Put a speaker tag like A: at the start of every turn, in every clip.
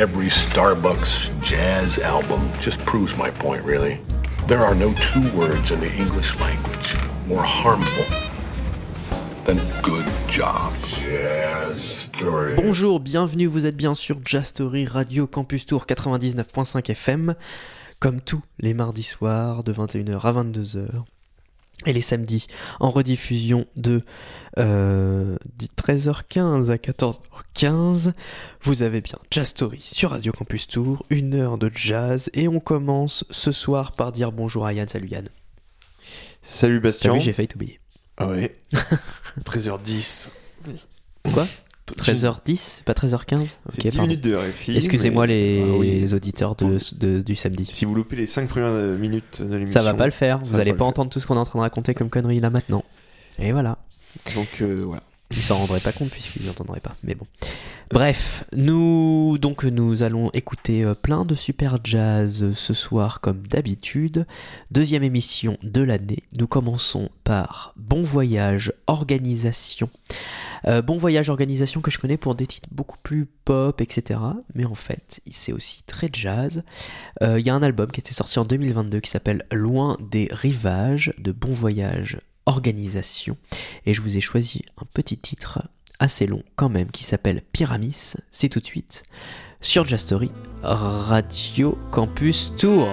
A: every Starbucks jazz album just proves my point, really. There are no two words in the English language more harmful than good job. Jazz story.
B: Bonjour, bienvenue, vous êtes bien sur Jazz Story Radio Campus Tour 99.5 FM, comme tous les mardis soirs de 21h à 22h. Et les samedis en rediffusion de euh, 13h15 à 14h15. Vous avez bien Jazz Story sur Radio Campus Tour, une heure de jazz. Et on commence ce soir par dire bonjour à Yann. Salut Yann.
C: Salut Bastien.
B: vu, j'ai failli t'oublier.
C: Ah ouais. 13h10.
B: Quoi? 13h10, pas 13h15
C: C'est
B: Ok,
C: 10
B: pardon.
C: minutes de RFI.
B: Excusez-moi
C: mais-
B: les,
C: Ah oui.
B: les auditeurs de, de- du samedi.
C: Si vous loupez les 5 premières euh, minutes de l'émission.
B: Ça va pas le faire, vous allez
C: pas
B: pas entendre tout ce qu'on est en train de raconter comme conneries là maintenant. Et voilà.
C: Donc euh, voilà.
B: Ils s'en rendraient pas compte puisqu'ils n'entendraient pas. Mais bon. Bref, nous donc nous allons écouter euh, plein de super jazz euh, ce soir comme d'habitude. Deuxième émission de l'année. Nous commençons par Bon Voyage Organisation. Euh, bon Voyage Organisation que je connais pour des titres beaucoup plus pop, etc. Mais en fait, c'est aussi très jazz. Il y a un album qui était sorti en 2022 qui s'appelle Loin des rivages de Bon Voyage Organisation. Et je vous ai choisi un petit titre assez long quand même qui s'appelle Pyramis. C'est tout de suite sur Jazz Story Radio Campus Tour.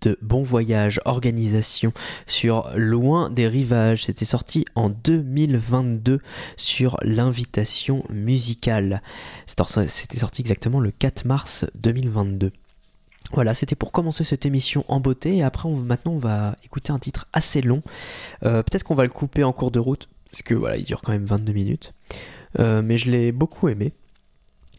B: De Bon Voyage Organisation sur Loin des rivages. C'était sorti en 2022 sur l'invitation musicale. C'était sorti exactement le 4 mars 2022. Voilà, c'était pour commencer cette émission en beauté. Et après, on, maintenant, on va écouter un titre assez long. Euh, peut-être qu'on va le couper en cours de route, parce que voilà, il dure quand même 22 minutes. Euh, mais je l'ai beaucoup aimé.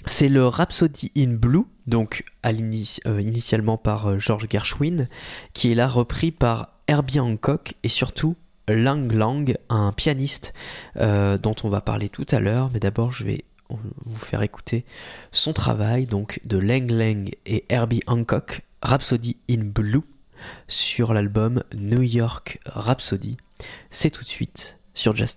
B: C'est le Rhapsody in Blue, donc euh, initialement par George Gershwin, qui est là repris par Herbie Hancock et surtout Lang Lang, un pianiste dont on va parler tout à l'heure. Mais d'abord, je vais vous faire écouter son travail donc de Lang Lang et Herbie Hancock, Rhapsody in Blue, sur l'album New York Rhapsody. C'est tout de suite sur Jazz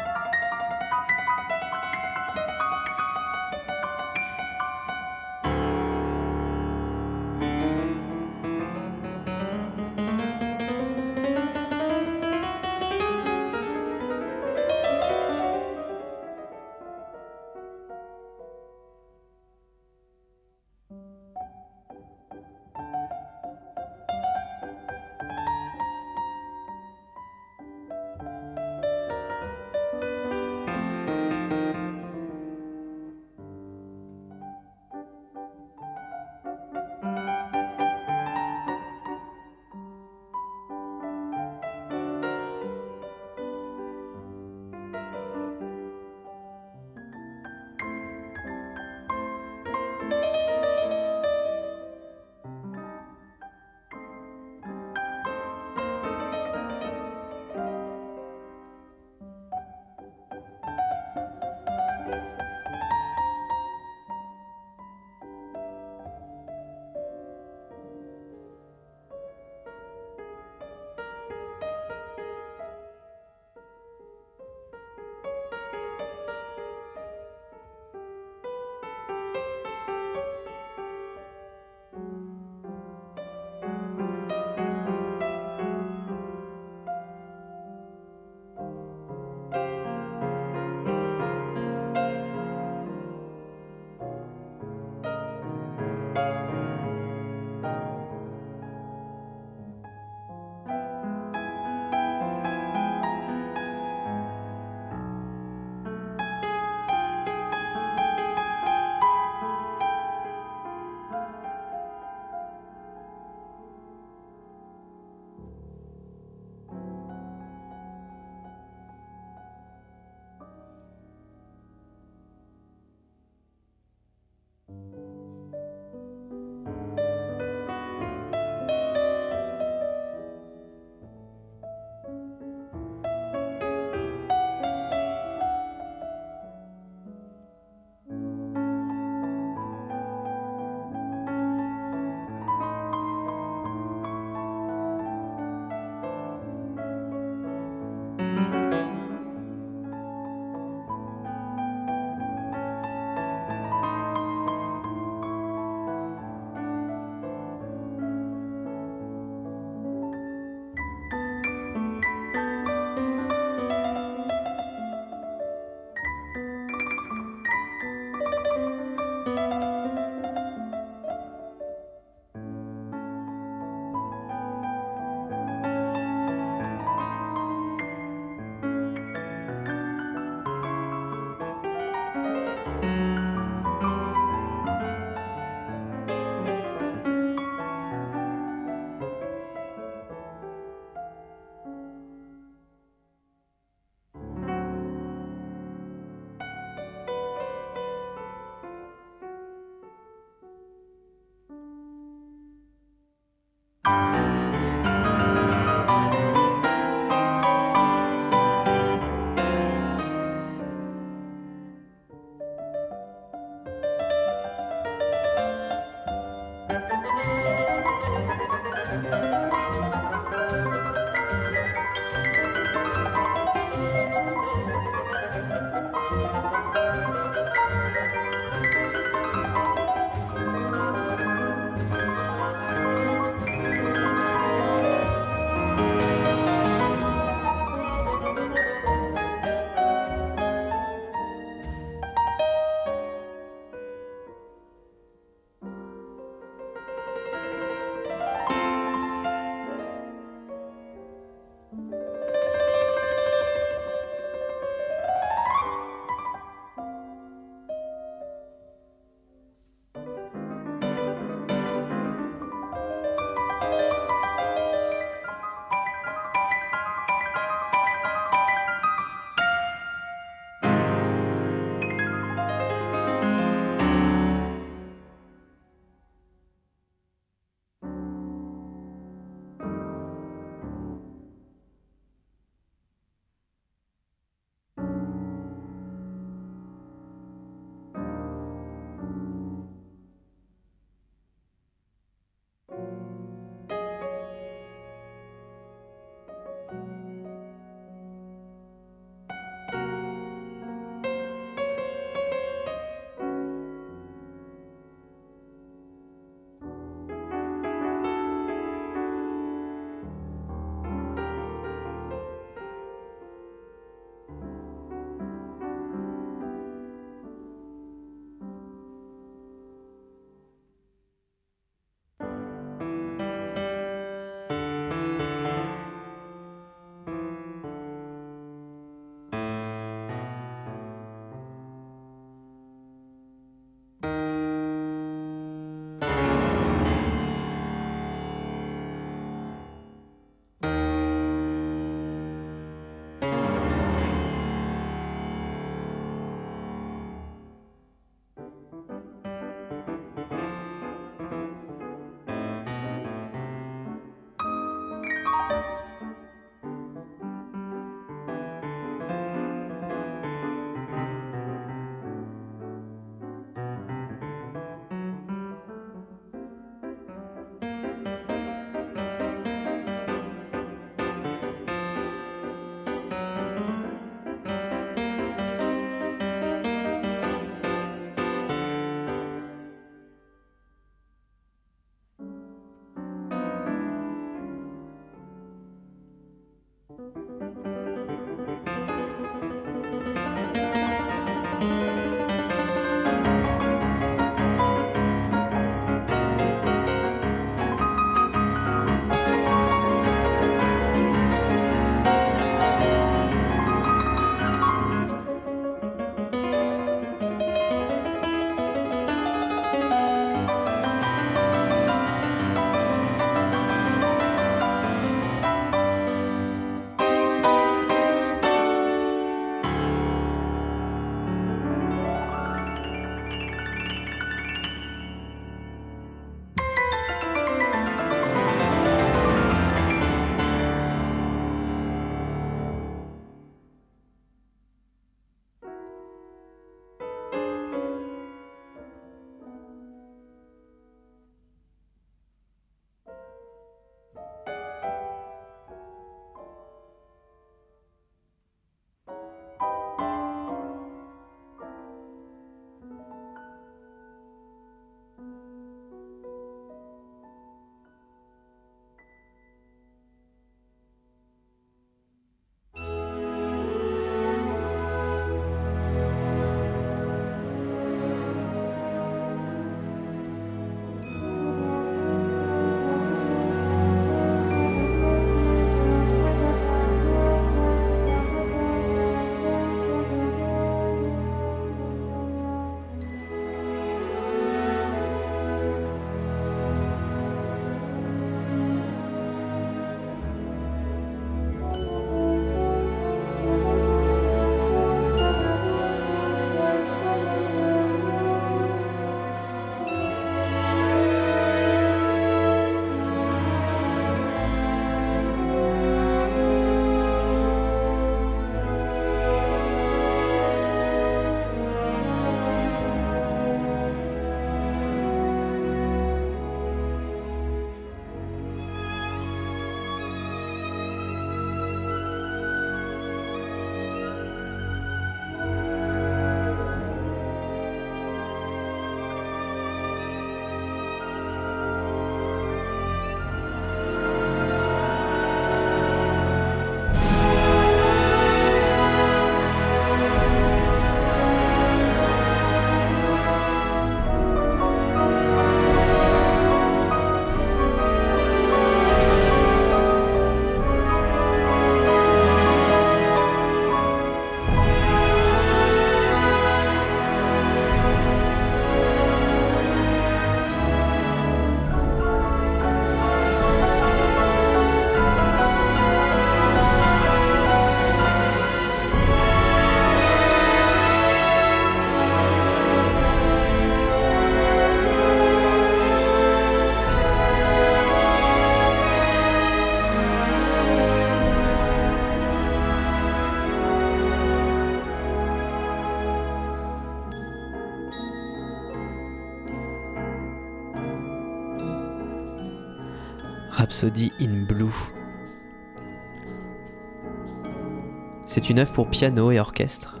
B: C'est une œuvre pour piano et orchestre,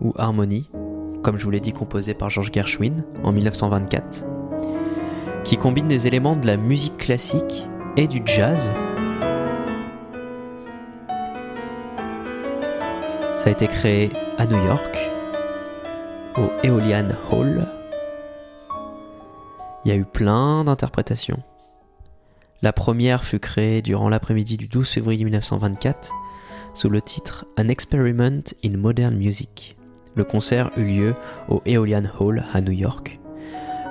B: ou harmonie, comme je vous l'ai dit composée par George Gershwin en 1924, qui combine des éléments de la musique classique et du jazz. Ça a été créé à New York, au Aeolian Hall. Il y a eu plein d'interprétations. La première fut créée durant l'après-midi du 12 février 1924 sous le titre An Experiment in Modern Music. Le concert eut lieu au Aeolian Hall à New York.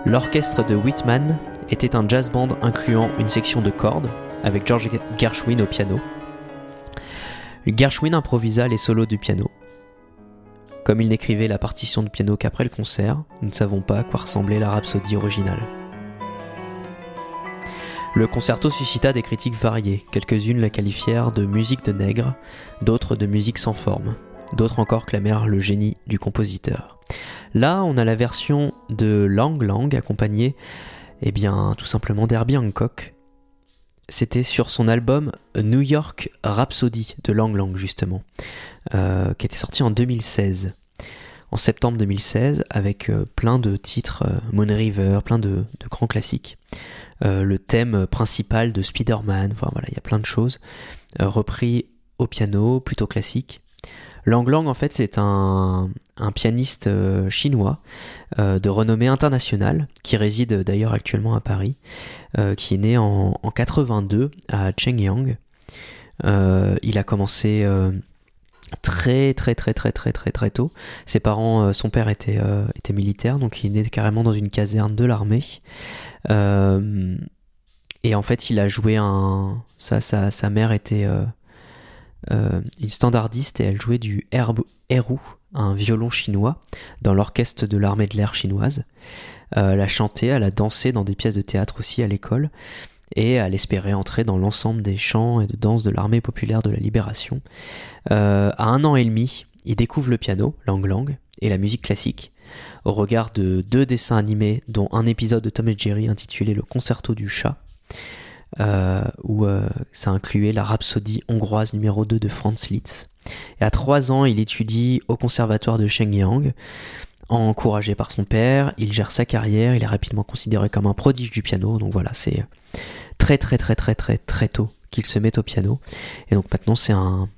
B: L'orchestre de Whitman était un jazz band incluant une section de cordes avec George Gershwin au piano. Gershwin improvisa les solos du piano. Comme il n'écrivait la partition de piano qu'après le concert, nous ne savons pas à quoi ressemblait la rhapsodie originale. Le concerto suscita des critiques variées. Quelques-unes la qualifièrent de musique de nègre, d'autres de musique sans forme. D'autres encore clamèrent le génie du compositeur. Là, on a la version de Lang Lang accompagnée, eh bien, tout simplement d'Herbie Hancock. C'était sur son album New York Rhapsody de Lang Lang, justement, euh, qui était sorti en 2016. En septembre 2016, avec euh, plein de titres, euh, Moon River, plein de, de grands classiques. Euh, le thème principal de Spider-Man, enfin voilà, il y a plein de choses, euh, repris au piano, plutôt classique. Lang Lang, en fait, c'est un, pianiste euh, chinois de renommée internationale, qui réside d'ailleurs actuellement à Paris, qui est né en, en 82 à Chengyang. Il a commencé très très très très très très très tôt. Ses parents, euh, son père était, euh, était militaire, donc il est carrément dans une caserne de l'armée. Euh, et en fait, il a joué un. Sa, sa, mère était une standardiste et elle jouait du erb- erhu, un violon chinois, dans l'orchestre de l'armée de l'air chinoise. Elle a chanté, elle a dansé dans des pièces de théâtre aussi à l'école et elle espérait entrer dans l'ensemble des chants et de danse de l'armée populaire de la libération. Euh, à un an et demi, il découvre le piano, Lang Lang, et la musique classique, au regard de deux dessins animés, dont un épisode de Tom et Jerry intitulé Le Concerto du chat, euh, où euh, ça incluait la rhapsodie hongroise numéro 2 de Franz Liszt. Et à trois ans, il étudie au conservatoire de Shenyang. Encouragé par son père, il gère sa carrière, il est rapidement considéré comme un prodige du piano, donc voilà, c'est très très très très très très tôt qu'il se met au piano. Et donc maintenant c'est un,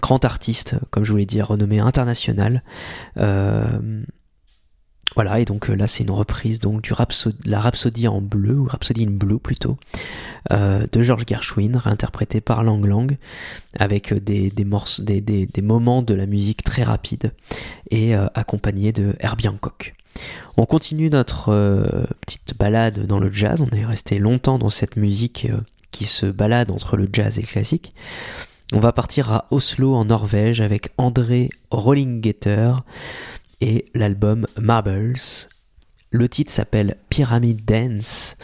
B: grand artiste, comme je vous l'ai dit, renommé international. Euh, voilà, et donc euh, là c'est une reprise donc du la Rhapsodie en bleu, ou Rhapsody in Blue plutôt, euh, de George Gershwin, réinterprété par Lang Lang, avec euh, des, des, morceaux, des, des, des moments de la musique très rapides, et euh, accompagné de Herbie Hancock. On continue notre euh, petite balade dans le jazz, on est resté longtemps dans cette musique euh, qui se balade entre le jazz et le classique. On va partir à Oslo en Norvège avec André Rollingeter et l'album Marbles. Le titre s'appelle Pyramid Dance.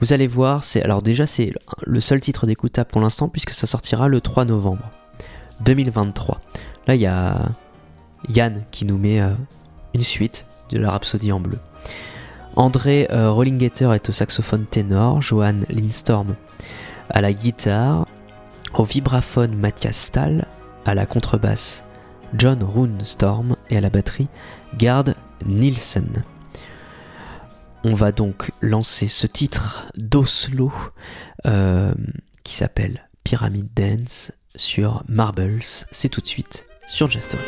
B: Vous allez voir, c'est alors déjà c'est le seul titre d'écoutable pour l'instant puisque ça sortira le 3 novembre 2023. Là il y a Yann qui nous met euh, une suite de la Rhapsodie en bleu. André euh, est au saxophone ténor, Johan Lindstorm à la guitare, au vibraphone Mathias Stahl, à la contrebasse John Runestorm et à la batterie Gard Nielsen. On va donc lancer ce titre d'Oslo euh, qui s'appelle Pyramid Dance sur Marbles. C'est tout de suite sur Jastory.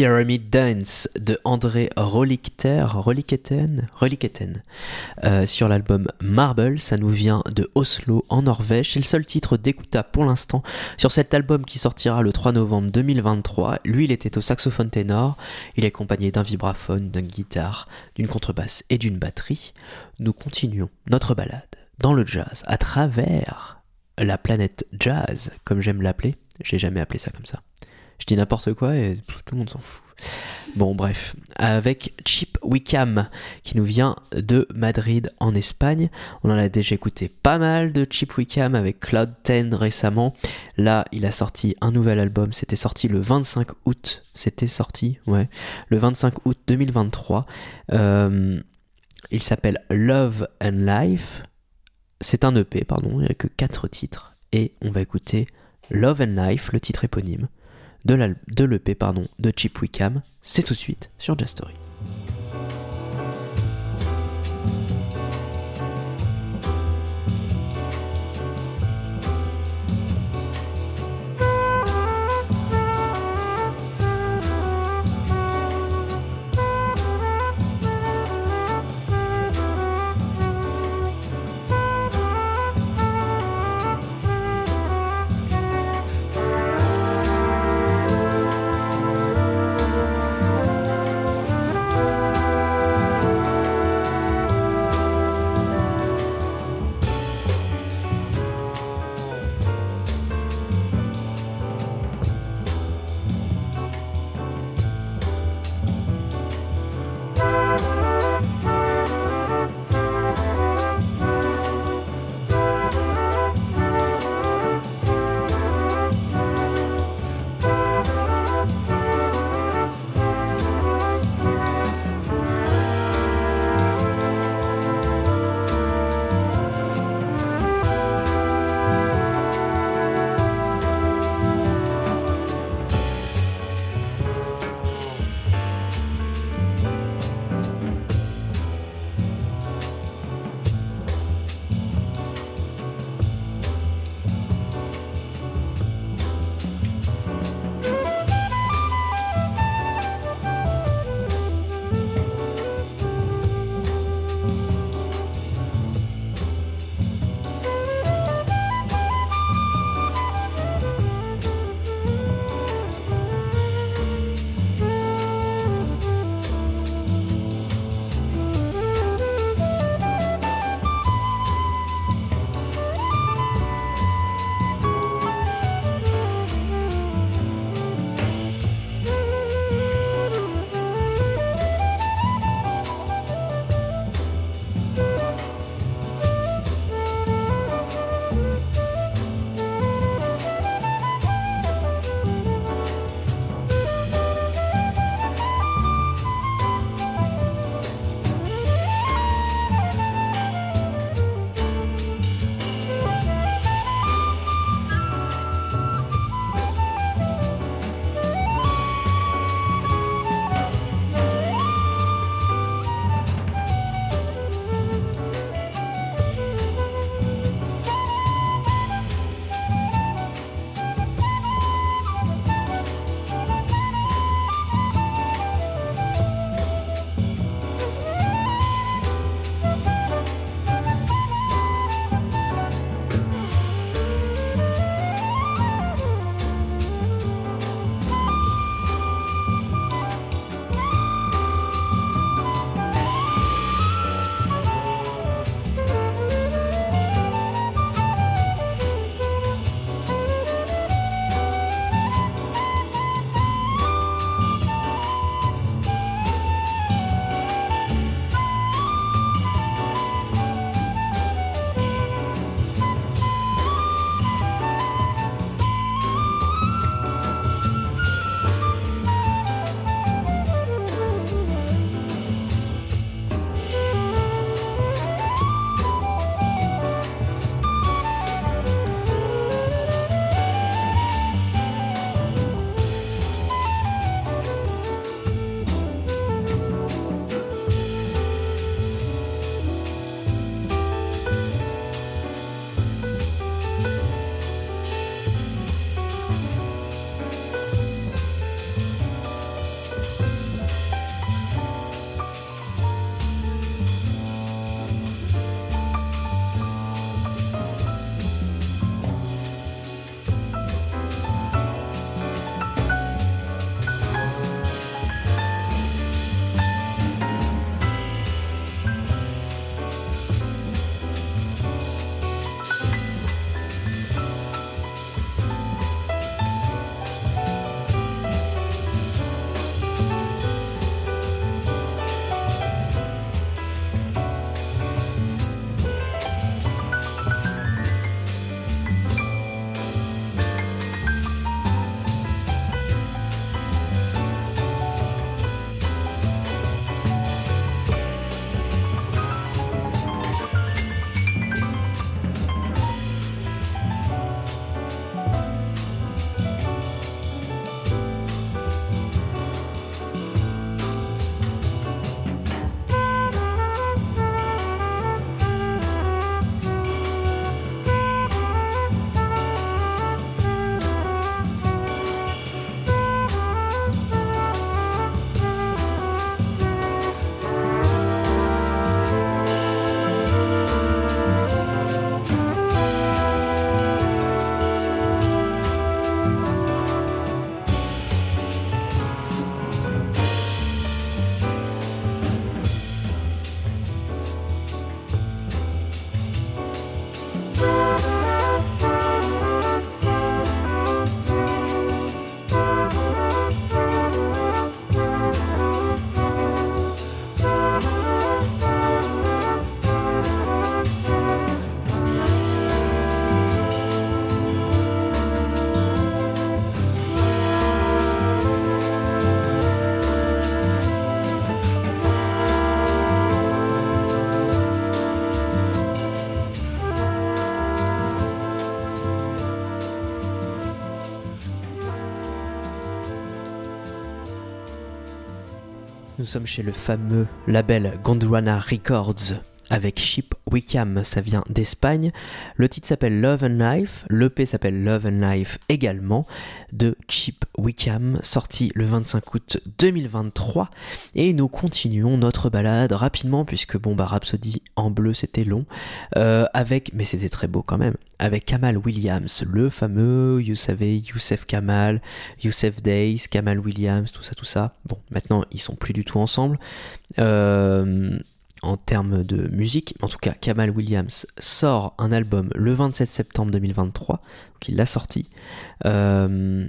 B: Pyramid Dance de André Rolikter, Roliketen, Roliketen euh, sur l'album Marble. Ça nous vient de Oslo en Norvège. C'est le seul titre d'écoutable pour l'instant sur cet album qui sortira le 3 novembre 2023. Lui, il était au saxophone ténor. Il est accompagné d'un vibraphone, d'une guitare, d'une contrebasse et d'une batterie. Nous continuons notre balade dans le jazz à travers la planète jazz, comme j'aime l'appeler. J'ai jamais appelé ça comme ça. Je dis n'importe quoi et tout le monde s'en fout. Bon, bref, avec Chip Wickham qui nous vient de Madrid en Espagne. On en a déjà écouté pas mal de Chip Wickham avec Cloud 10 récemment. Là, il a sorti un nouvel album. C'était sorti le 25 août. C'était sorti, ouais, le 25 août 2023. Euh, il s'appelle Love and Life. C'est un EP, pardon, il n'y a que 4 titres. Et on va écouter Love and Life, le titre éponyme de l'EP pardon, de Chip Wickham. C'est tout de suite sur Just sommes chez le fameux label Gondwana Records avec Chip Wickham, ça vient d'Espagne. Le titre s'appelle Love and Life, l'EP s'appelle Love and Life également, de Chip Wickham, sorti le 25 août 2023. Et nous continuons notre balade rapidement, puisque bon bah Rhapsody en bleu c'était long, euh, avec, mais c'était très beau quand même, avec Kamal Williams, le fameux, vous savez, Youssef Kamal, Youssef Days, Kamal Williams, tout ça, tout ça. Bon, maintenant ils sont plus du tout ensemble. Euh, en termes de musique. En tout cas, Kamal Williams sort un album le 27 septembre 2023. Donc il l'a sorti. Euh,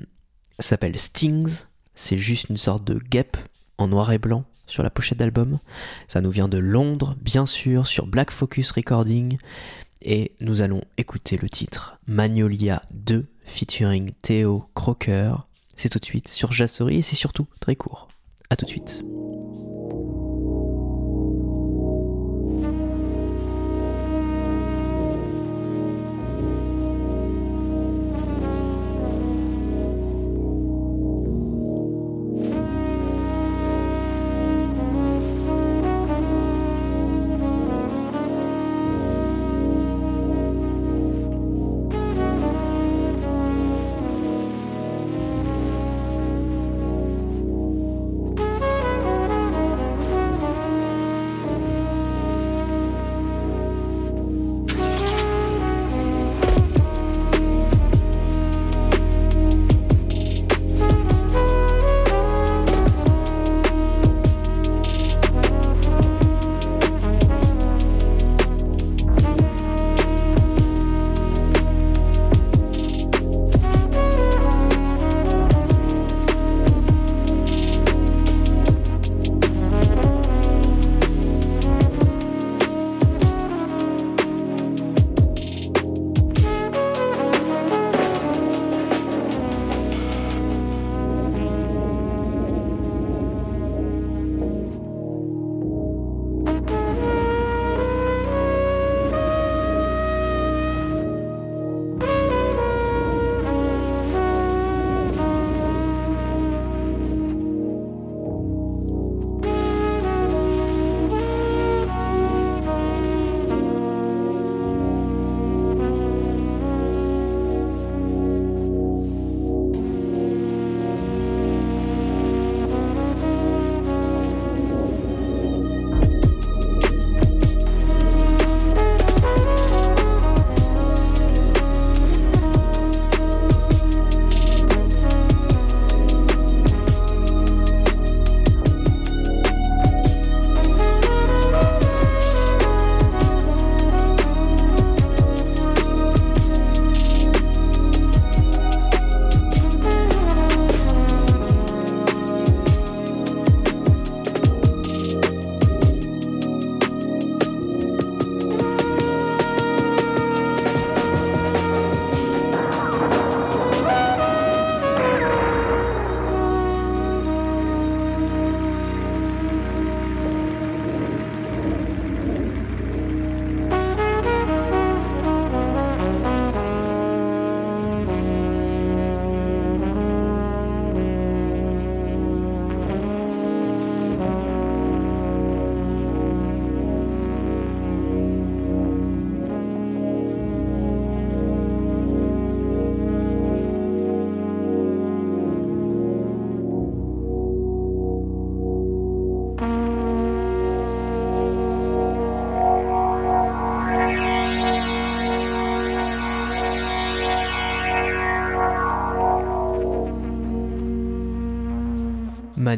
B: s'appelle Stings. C'est juste une sorte de guêpe en noir et blanc sur la pochette d'album. Ça nous vient de Londres, bien sûr, sur Black Focus Recording. Et nous allons écouter le titre Magnolia 2 featuring Theo Crocker. C'est tout de suite sur Jasserie et c'est surtout très court. A tout de suite.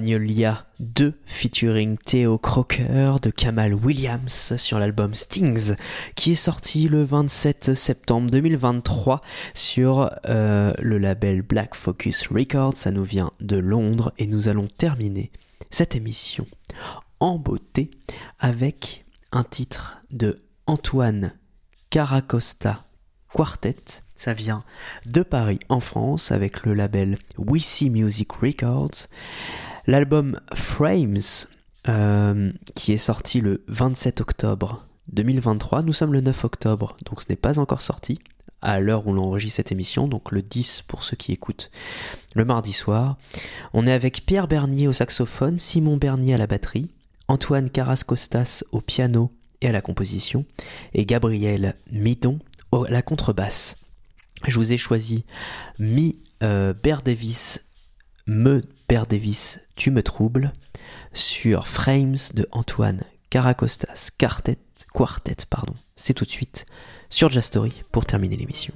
B: Magnolia 2 featuring Theo Crocker de Kamal Williams sur l'album Stings qui est sorti le 27 septembre 2023 sur euh, le label Black Focus Records. Ça nous vient de Londres et nous allons terminer cette émission en beauté avec un titre de Antoine Caracosta Quartet. Ça vient de Paris en France avec le label We Music Records. L'album Frames, euh, qui est sorti le 27 octobre 2023, nous sommes le 9 octobre, donc ce n'est pas encore sorti. à l'heure où l'on enregistre cette émission, donc le 10 pour ceux qui écoutent le mardi soir. On est avec Pierre Bernier au saxophone, Simon Bernier à la batterie, Antoine Carrascostas au piano et à la composition, et Gabriel Midon à la contrebasse. Je vous ai choisi Mi euh, Bear Davis, Me Davis, Tu me troubles, sur Frames de Antoine Caracostas, Quartet, Quartet, pardon. C'est tout de suite sur Jastory pour terminer l'émission.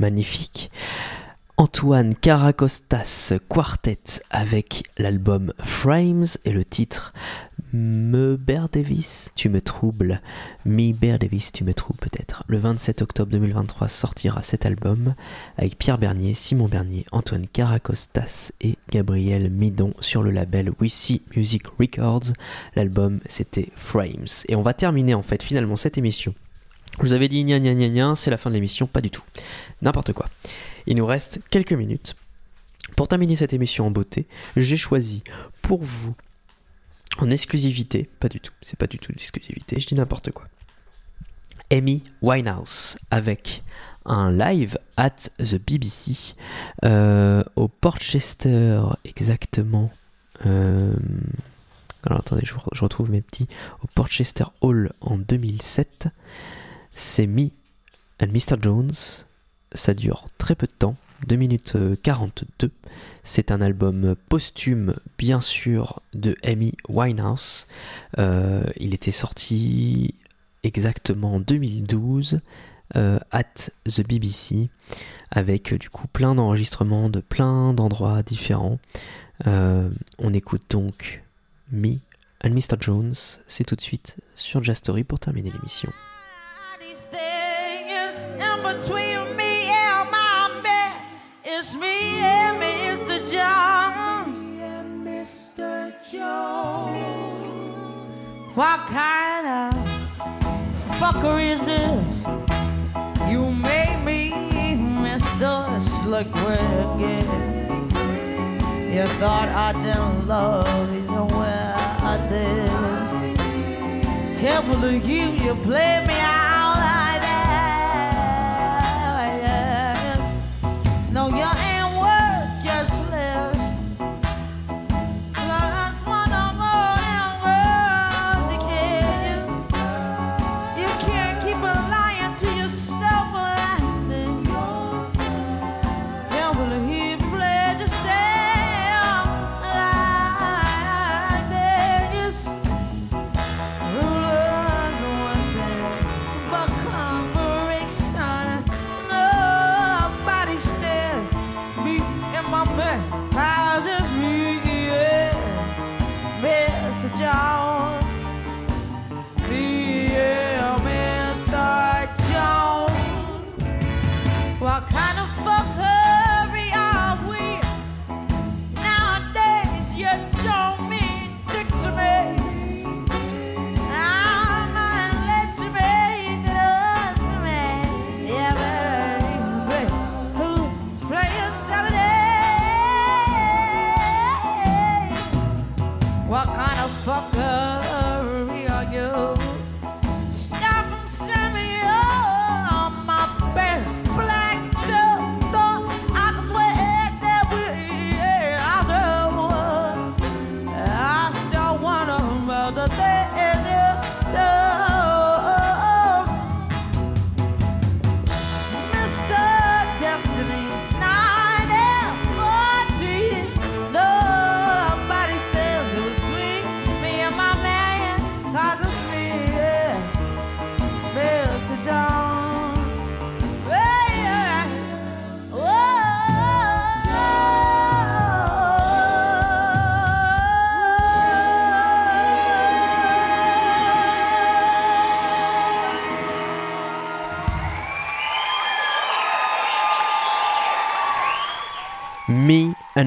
B: Magnifique. Antoine Caracostas Quartet avec l'album Frames et le titre Me Bear Davis, tu me troubles. Me Bear Davis, tu me troubles peut-être. Le 27 octobre 2023 sortira cet album avec Pierre Bernier, Simon Bernier, Antoine Caracostas et Gabriel Midon sur le label We See Music Records. L'album c'était Frames. Et on va terminer en fait finalement cette émission. Je vous avais dit gna gna gna gna, c'est la fin de l'émission, pas du tout. N'importe quoi. Il nous reste quelques minutes. Pour terminer cette émission en beauté, j'ai choisi pour vous, en exclusivité, pas du tout, c'est pas du tout l'exclusivité, je dis n'importe quoi. Amy Winehouse avec un live at the BBC euh, au Portchester exactement. euh, alors attendez, je, je retrouve mes petits au Portchester Hall en 2007. C'est Me and Mr. Jones. Ça dure très peu de temps, 2 minutes euh, 42. C'est un album posthume, bien sûr, de Amy Winehouse. Euh, il était sorti exactement en 2012 euh, at the BBC avec euh, du coup plein d'enregistrements de plein d'endroits différents. Euh, on écoute donc Me and Mr. Jones. C'est tout de suite sur Jazz Story pour terminer l'émission.
D: Between me and my man. It's me and Mr. Jones. Mr. Jones. What kind of fucker is this? You made me Mr. Slick Wicked. You thought I didn't love you the way I did. Can't believe you, you play me out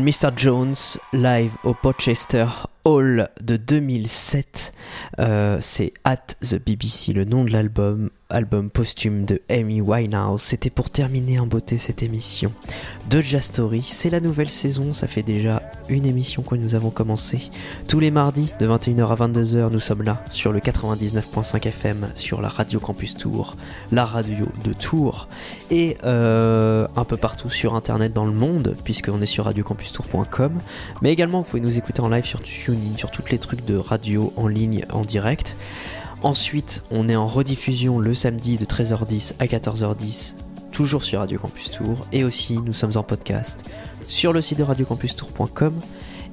D: Mr. Jones
B: live au Portchester Hall de 2007. Euh, c'est At the BBC, le nom de l'album, album posthume de Amy Winehouse. C'était pour terminer en beauté cette émission de Jazz Story. C'est la nouvelle saison, ça fait déjà une émission que nous avons commencé. Tous les mardis de 21h à 22h, nous sommes là sur le 99.5 FM, sur la radio Campus Tour, la radio de Tours et euh, un peu partout sur internet dans le monde, puisqu'on est sur radiocampustour.com. Mais également, vous pouvez nous écouter en live sur TuneIn, sur tous les trucs de radio en ligne en direct. Ensuite, on est en rediffusion le samedi de 13h10 à 14h10, toujours sur Radio Campus Tour. Et aussi, nous sommes en podcast sur le site de radiocampustour.com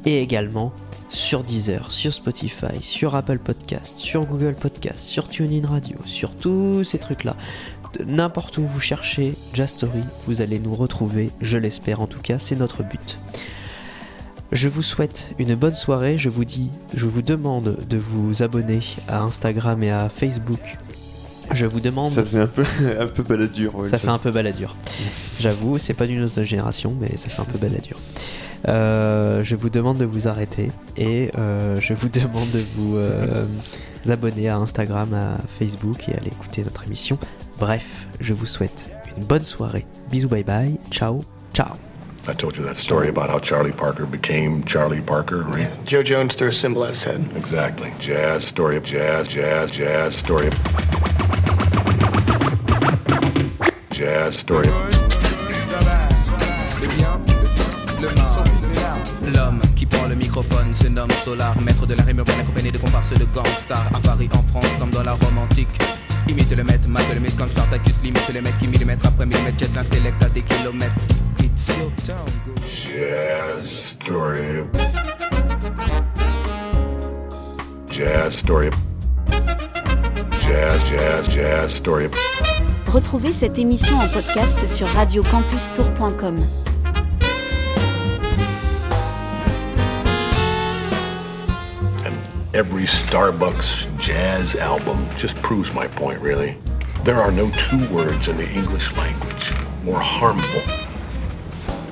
B: et également sur Deezer, sur Spotify, sur Apple Podcast, sur Google Podcast, sur TuneIn Radio, sur tous ces trucs-là. n'importe où vous cherchez Jazz Story, vous allez nous retrouver, je l'espère en tout cas, c'est notre but. Je vous souhaite une bonne soirée, je vous dis, je vous demande de vous abonner à Instagram et à Facebook. Je vous demande
C: Ça faisait un peu, un peu baladure. ouais,
B: ça fait un peu baladure. J'avoue, c'est pas d'une autre génération, mais ça fait un peu baladure. Euh, je vous demande de vous arrêter et euh, je vous demande de vous euh, abonner à Instagram, à Facebook et à aller écouter notre émission. Bref, je vous souhaite une bonne soirée. Bisous, bye bye, ciao, ciao.
A: I told you that story about how Charlie Parker became Charlie Parker, right?
E: Joe Jones threw a symbol at his head.
A: Exactly. Jazz, story of jazz, jazz, jazz, story of... Jazz, story of...
F: L'homme qui prend le microphone, c'est Nom Solar, maître de la rime urbaine accompagné de comparses de gangstars à Paris, en France, comme dans la Rome antique. Imite le maître, mate le mythe comme Spartacus, limite le mec qui millimètre après millimètre jette l'intellect à des kilomètres. It's your go.
A: Jazz, story. Jazz, story. Jazz, jazz, jazz, story.
G: Retrouvez cette émission en podcast sur radiocampustour.com.
A: And every Starbucks jazz album just proves my point, really. There are no two words in the English language more harmful